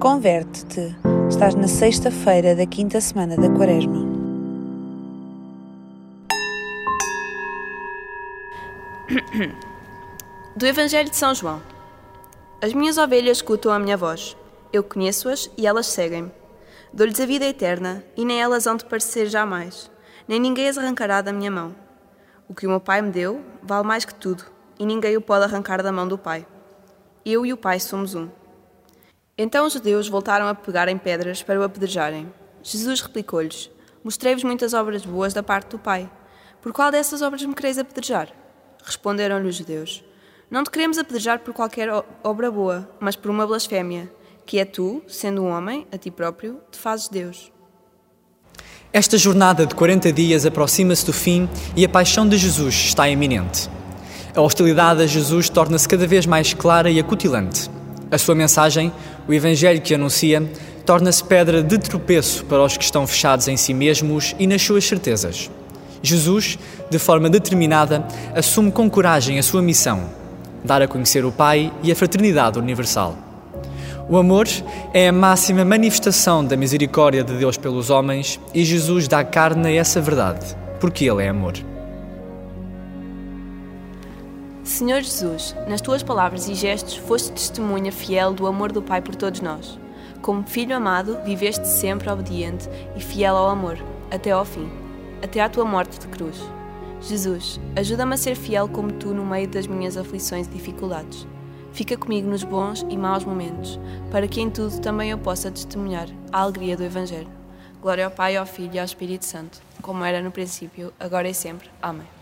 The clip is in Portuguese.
Converte-te. Estás na sexta-feira da quinta semana da Quaresma. Do Evangelho de São João. As minhas ovelhas escutam a minha voz. Eu conheço-as e elas seguem-me. Dou-lhes a vida eterna e nem elas hão de parecer jamais, nem ninguém as arrancará da minha mão. O que o meu Pai me deu vale mais que tudo e ninguém o pode arrancar da mão do Pai. Eu e o Pai somos um. Então os judeus voltaram a pegar em pedras para o apedrejarem. Jesus replicou-lhes: Mostrei-vos muitas obras boas da parte do Pai. Por qual dessas obras me quereis apedrejar? Responderam-lhe os judeus: Não te queremos apedrejar por qualquer obra boa, mas por uma blasfémia, que é tu, sendo um homem, a ti próprio, te fazes Deus. Esta jornada de 40 dias aproxima-se do fim e a paixão de Jesus está iminente. A hostilidade a Jesus torna-se cada vez mais clara e acutilante. A sua mensagem, o Evangelho que anuncia, torna-se pedra de tropeço para os que estão fechados em si mesmos e nas suas certezas. Jesus, de forma determinada, assume com coragem a sua missão: dar a conhecer o Pai e a fraternidade universal. O amor é a máxima manifestação da misericórdia de Deus pelos homens e Jesus dá carne a essa verdade, porque Ele é amor. Senhor Jesus, nas tuas palavras e gestos foste testemunha fiel do amor do Pai por todos nós. Como filho amado, viveste sempre obediente e fiel ao amor, até ao fim, até à tua morte de cruz. Jesus, ajuda-me a ser fiel como tu no meio das minhas aflições e dificuldades. Fica comigo nos bons e maus momentos, para que em tudo também eu possa testemunhar a alegria do Evangelho. Glória ao Pai, ao Filho e ao Espírito Santo, como era no princípio, agora e sempre. Amém.